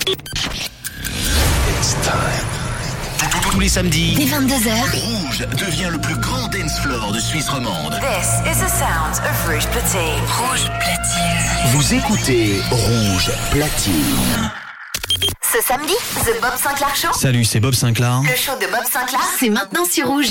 It's time. Tous les samedis, Dès 22h, Rouge devient le plus grand dance floor de Suisse romande. This is the sound of Rouge Platine. Rouge Platine. Vous écoutez Rouge Platine. ce samedi, The Bob Sinclair Show. Salut, c'est Bob Sinclair. Le show de Bob Sinclair, c'est maintenant sur Rouge.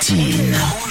platine.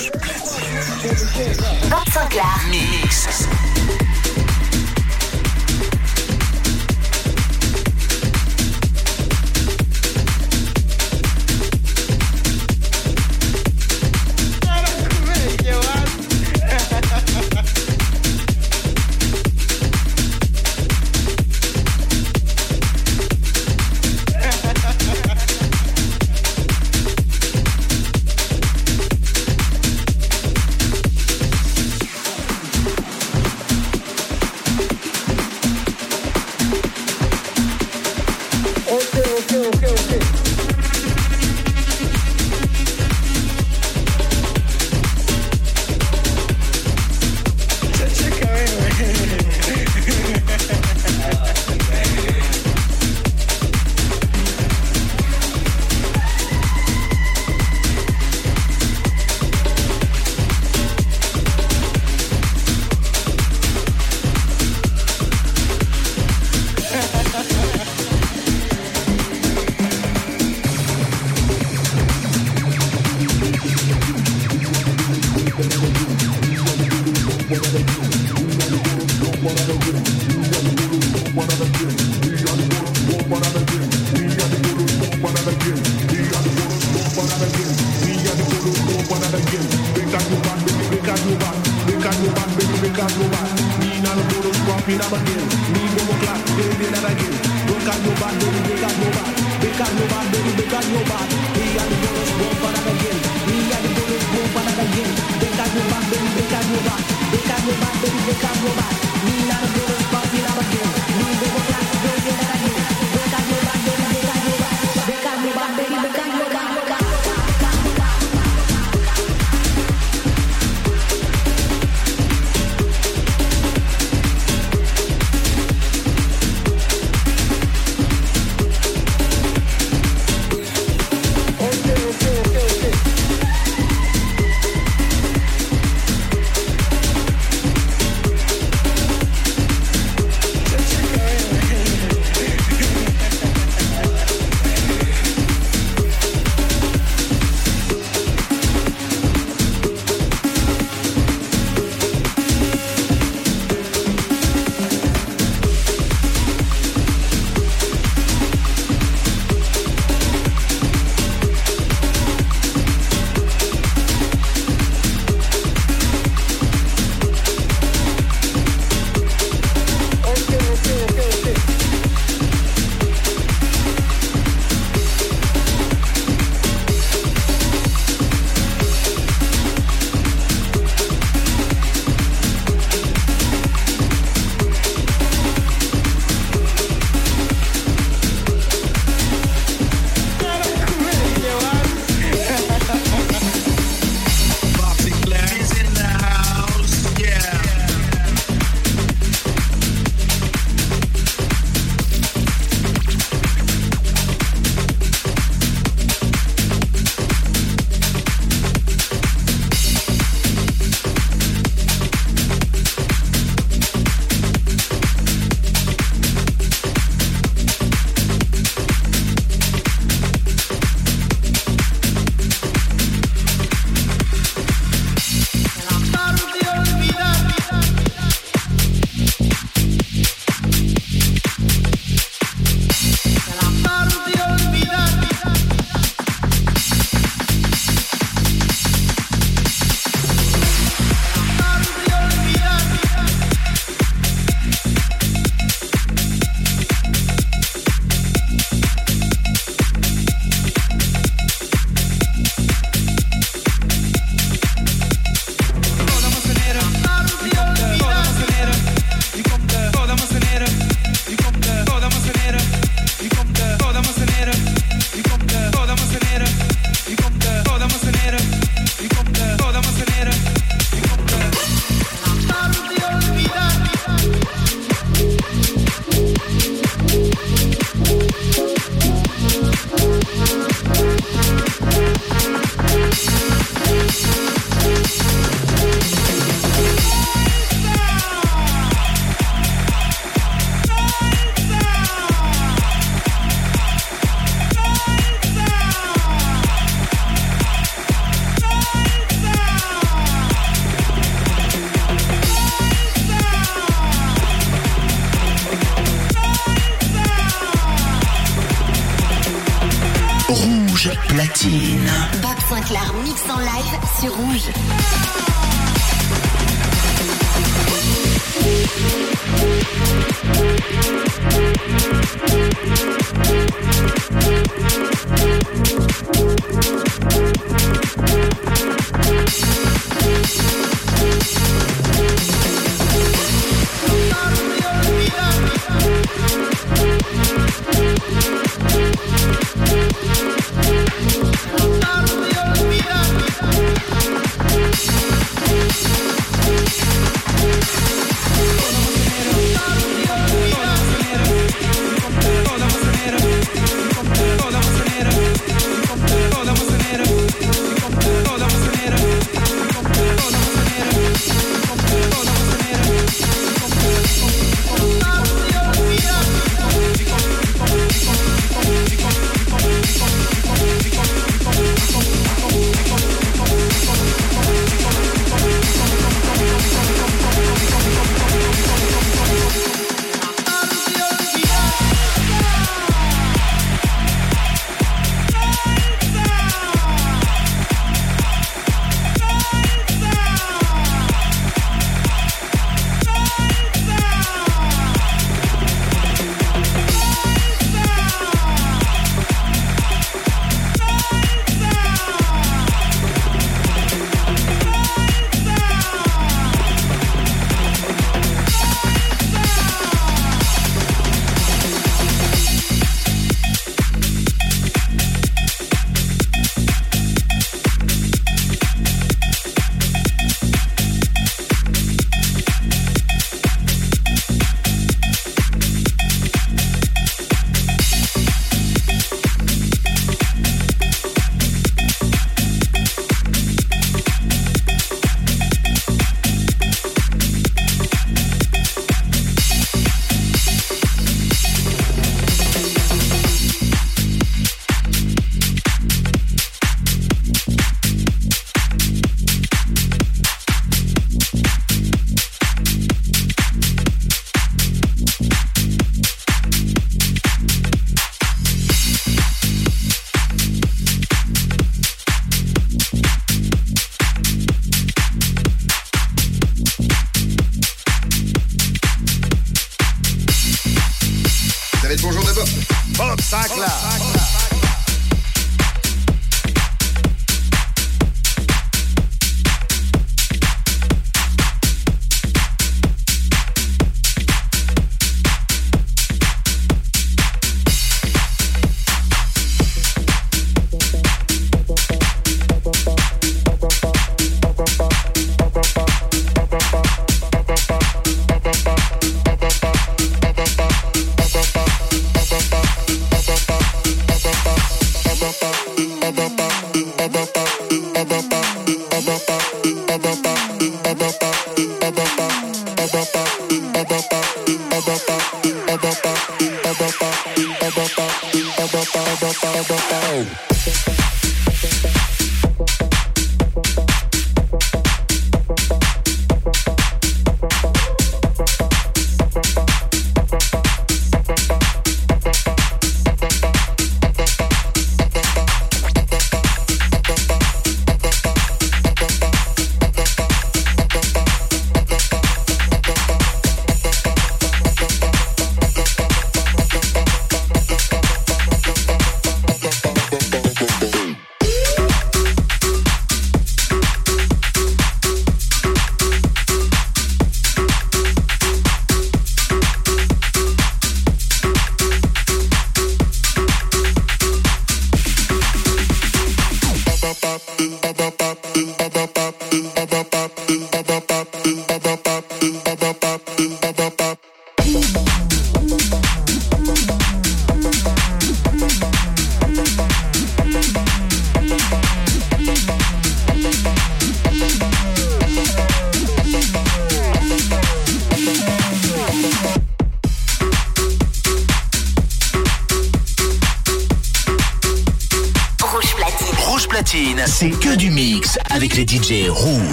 baby, because go back. Me and the photos bumping up again. Me go o'clock, day, day, that again. Because go back, baby, because go back. Because go back, baby, because go back. Me and the photos bump up again. Me and the photos bump up again. Because go back, baby, because go back. Because go back, baby, because go back.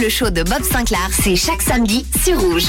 Le show de Bob Sinclair, c'est chaque samedi sur Rouge.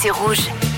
C'est rouge.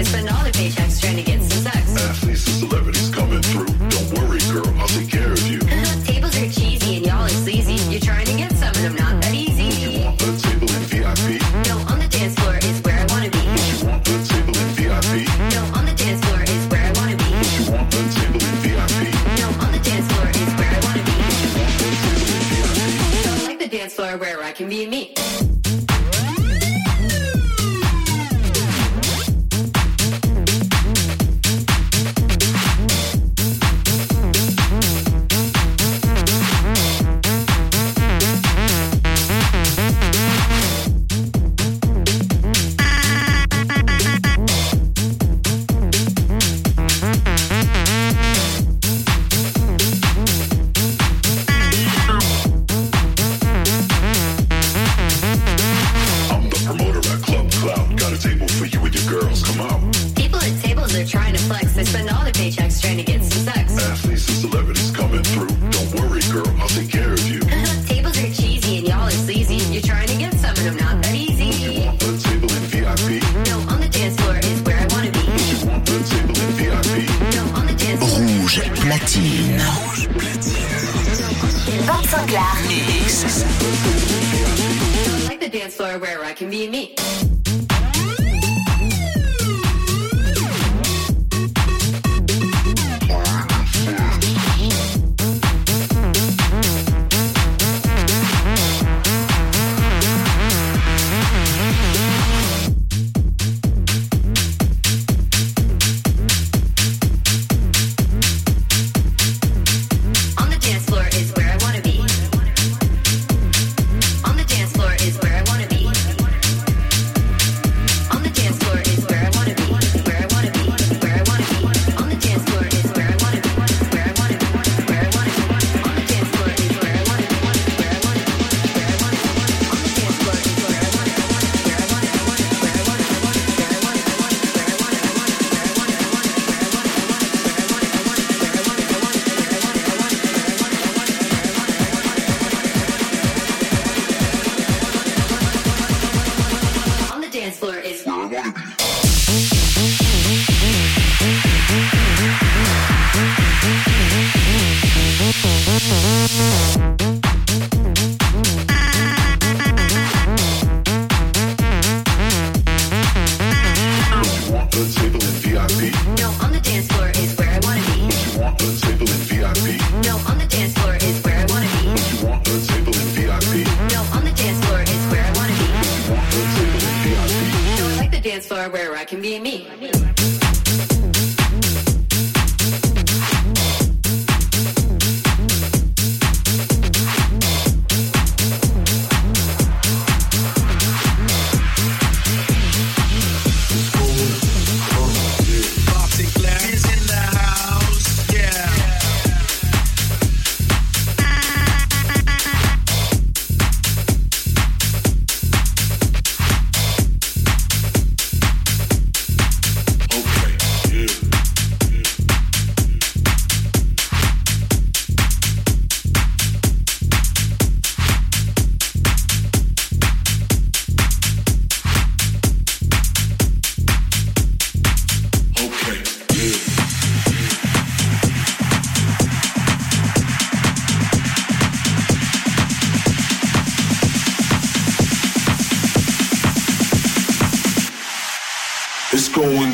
It's phenomenal patient.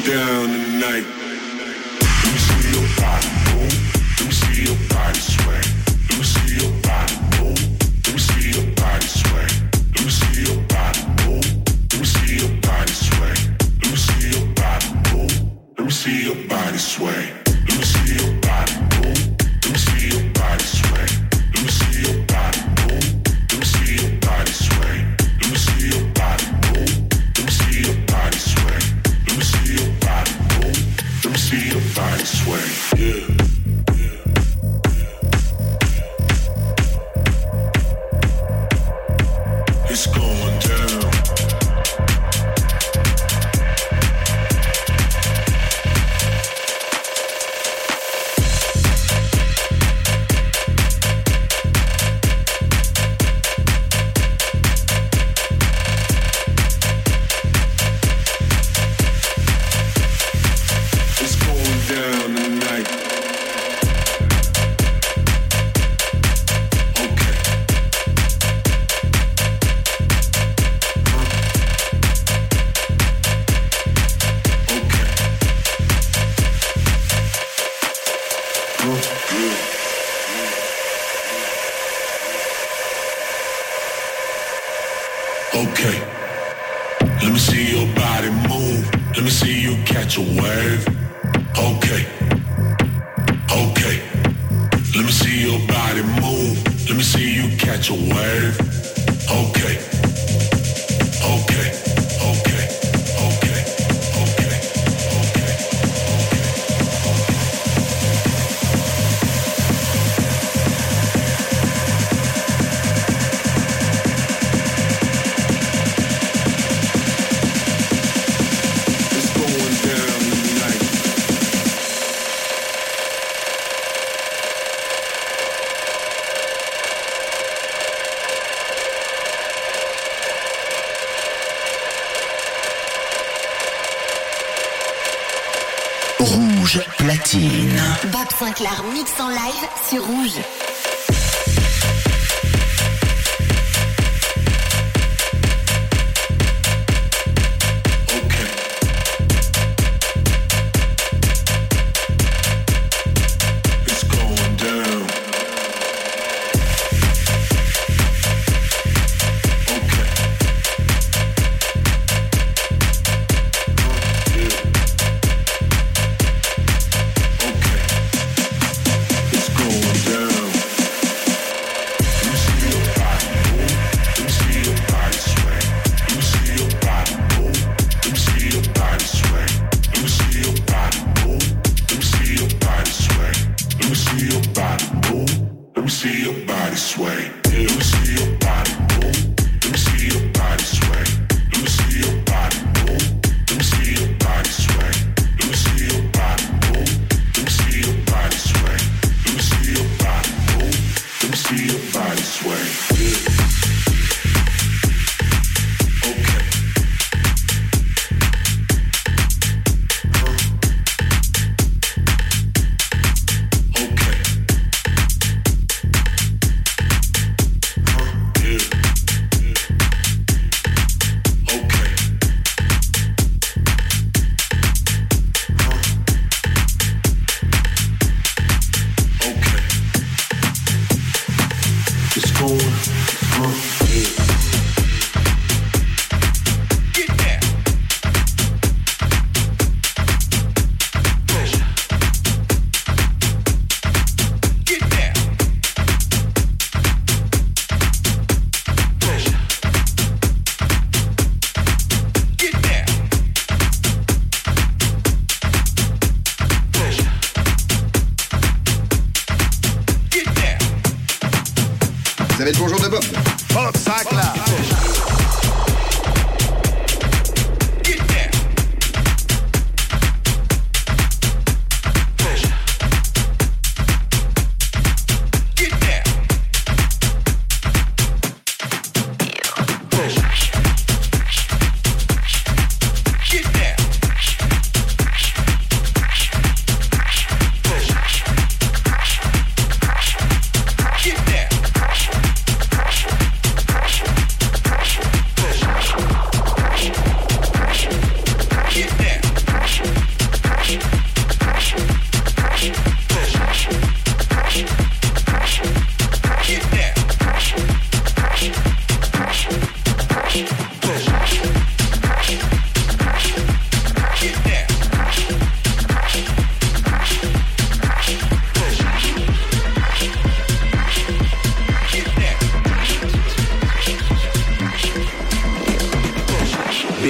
down tonight. you catch a wave? Okay. Clark mix en live sur Rouge.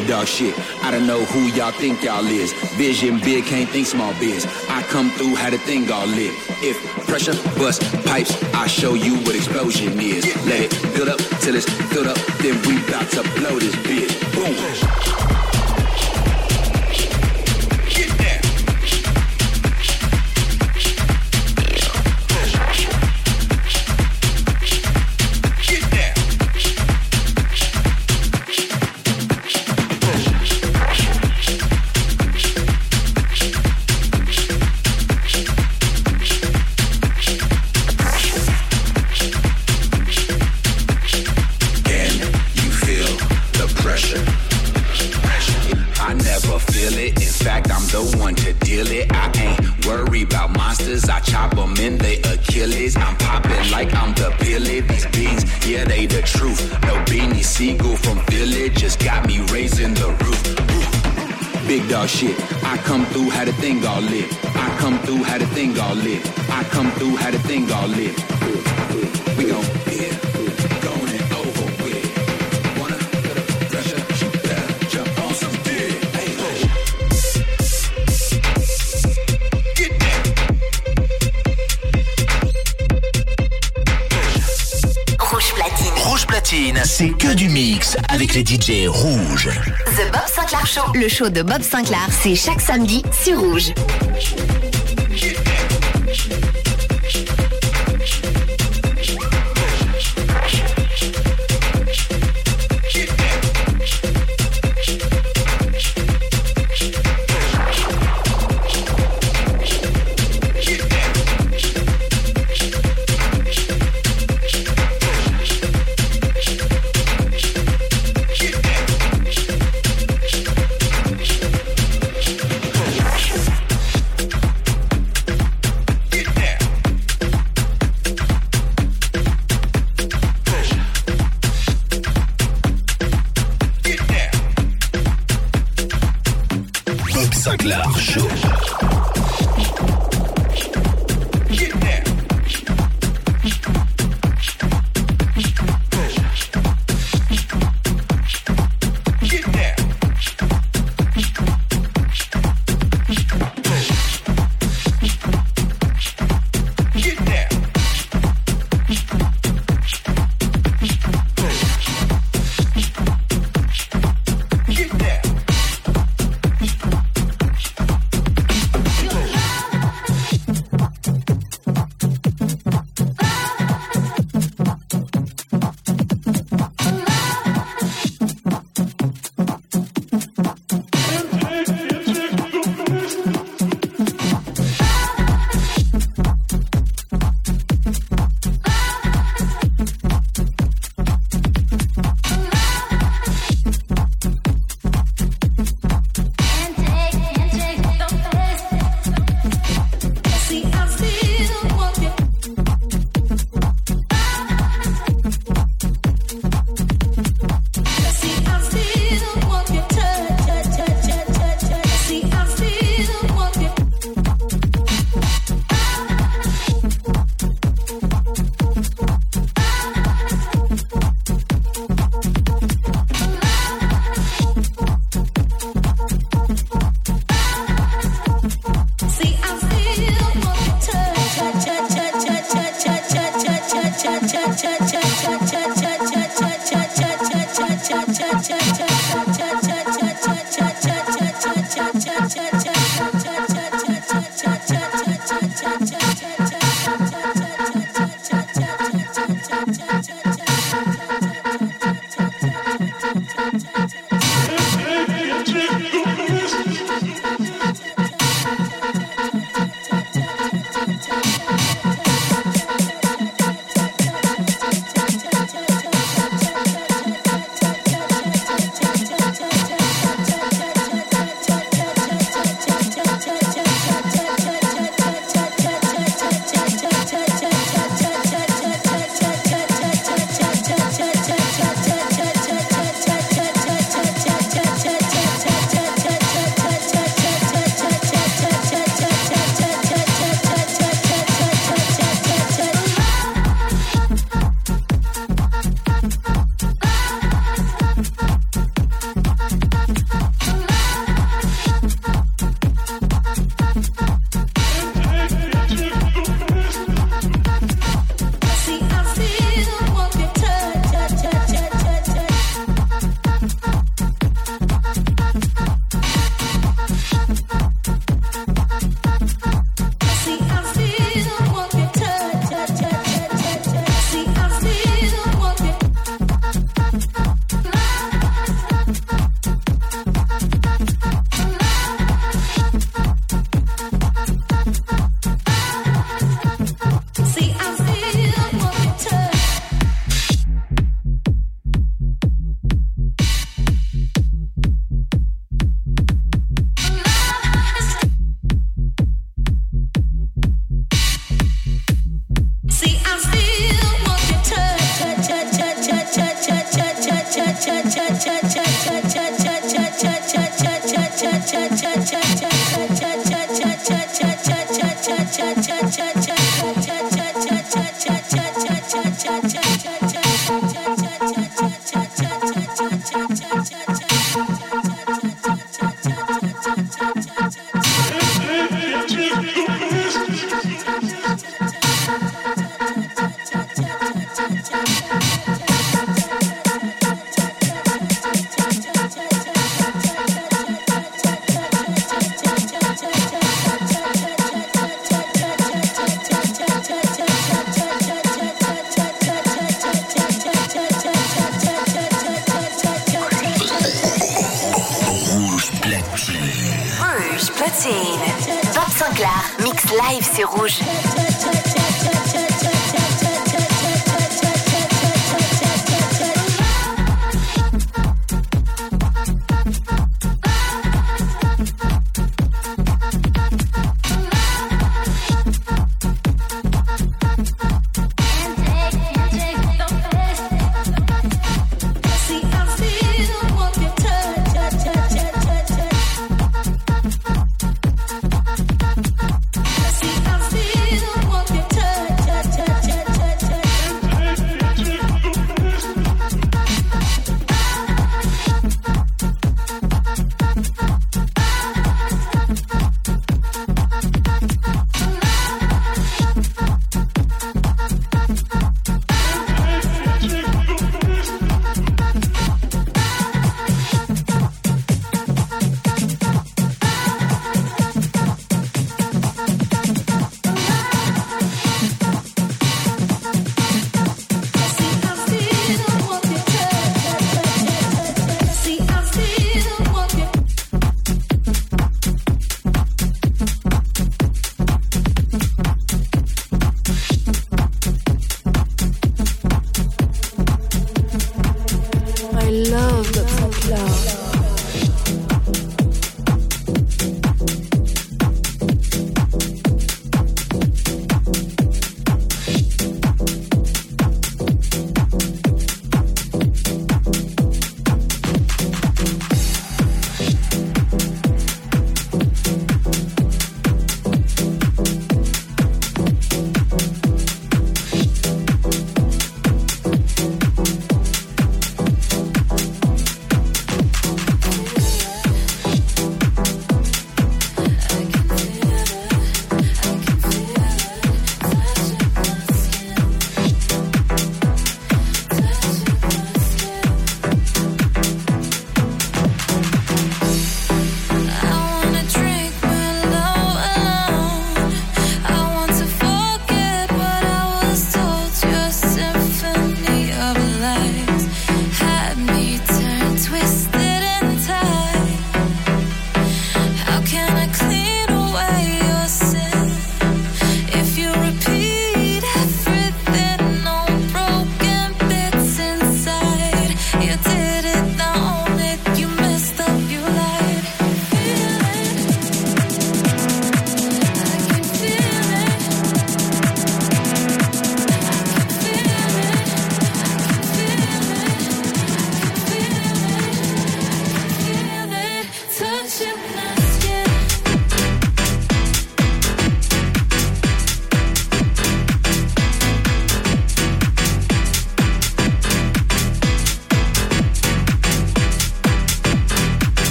big dog shit. I don't know who y'all think y'all is. Vision big, can't think small biz. I come through, how the thing all live. If pressure bust pipes, I show you what explosion is. Let it build up till it's filled up, then we bout to blow this bitch. Boom. Le show de Bob Sinclair, c'est chaque samedi sur Rouge.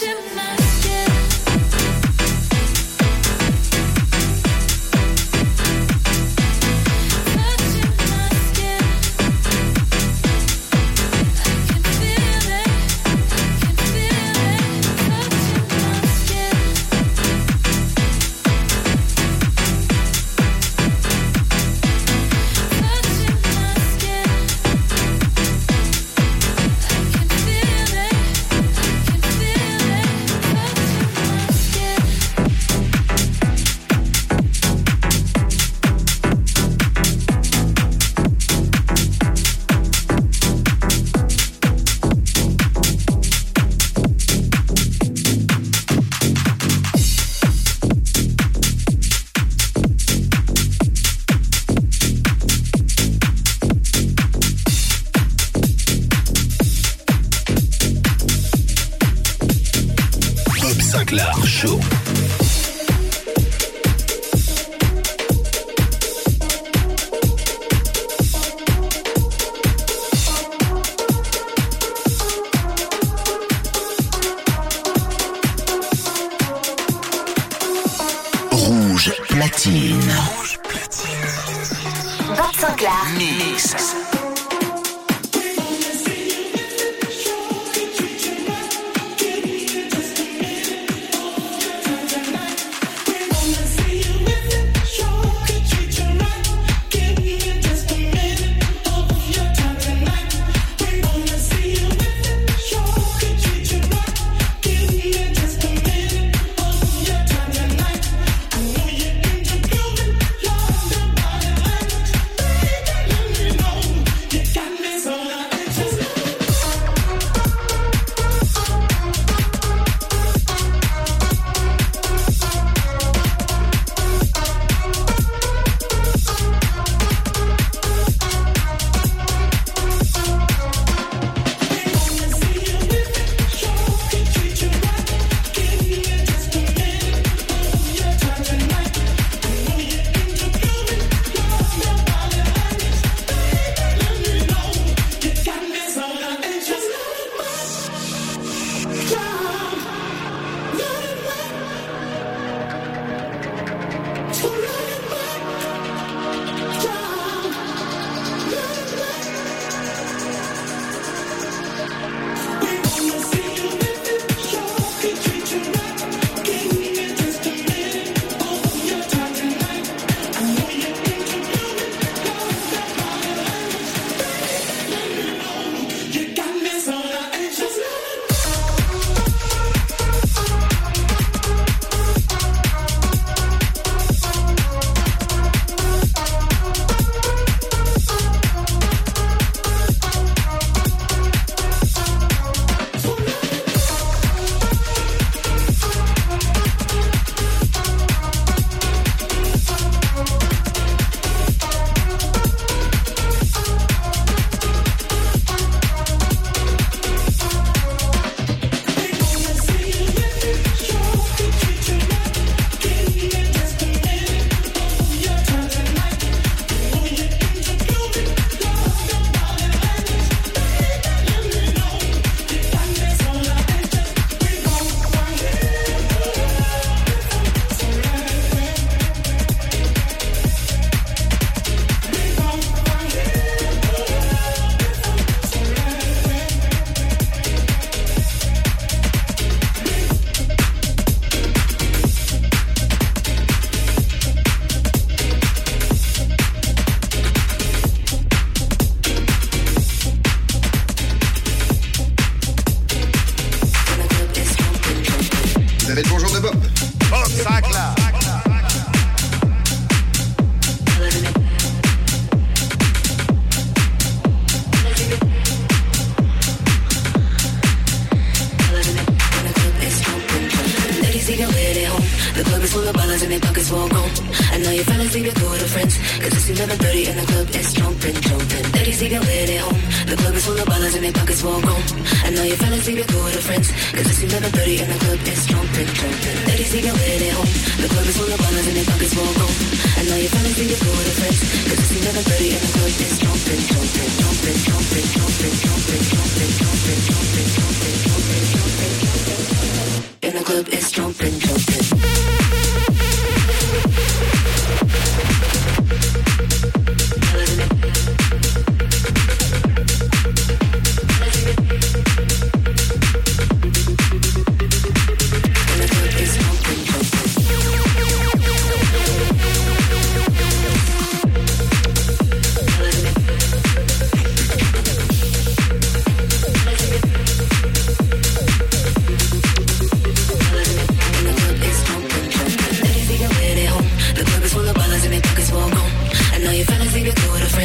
Into my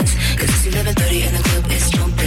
Cause it's 11.30 and the club is jumping.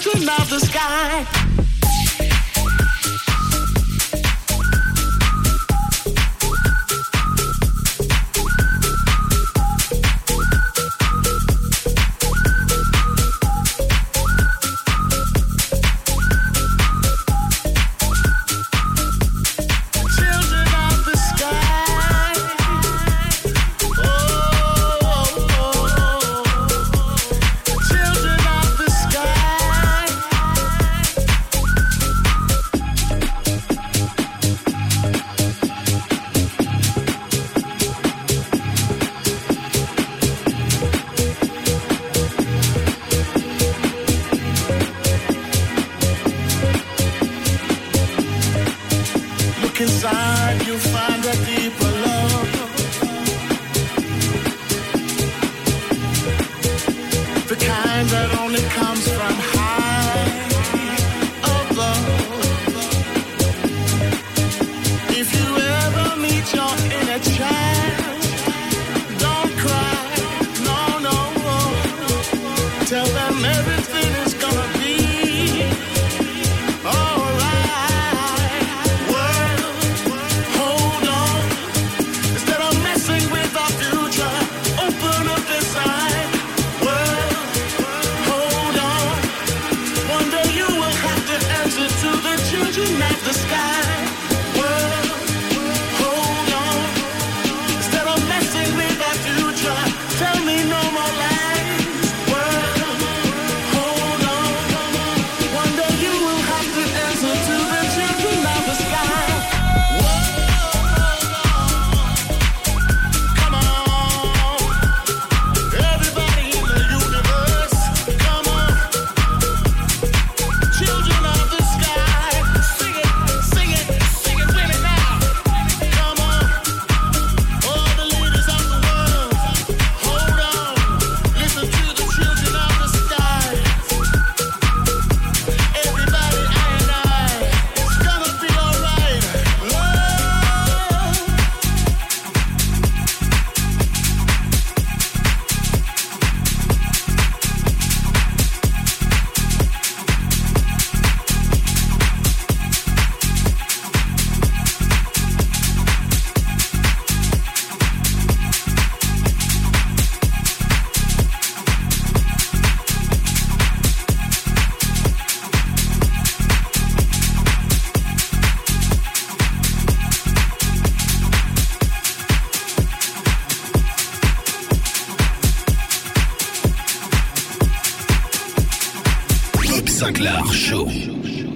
children of the sky.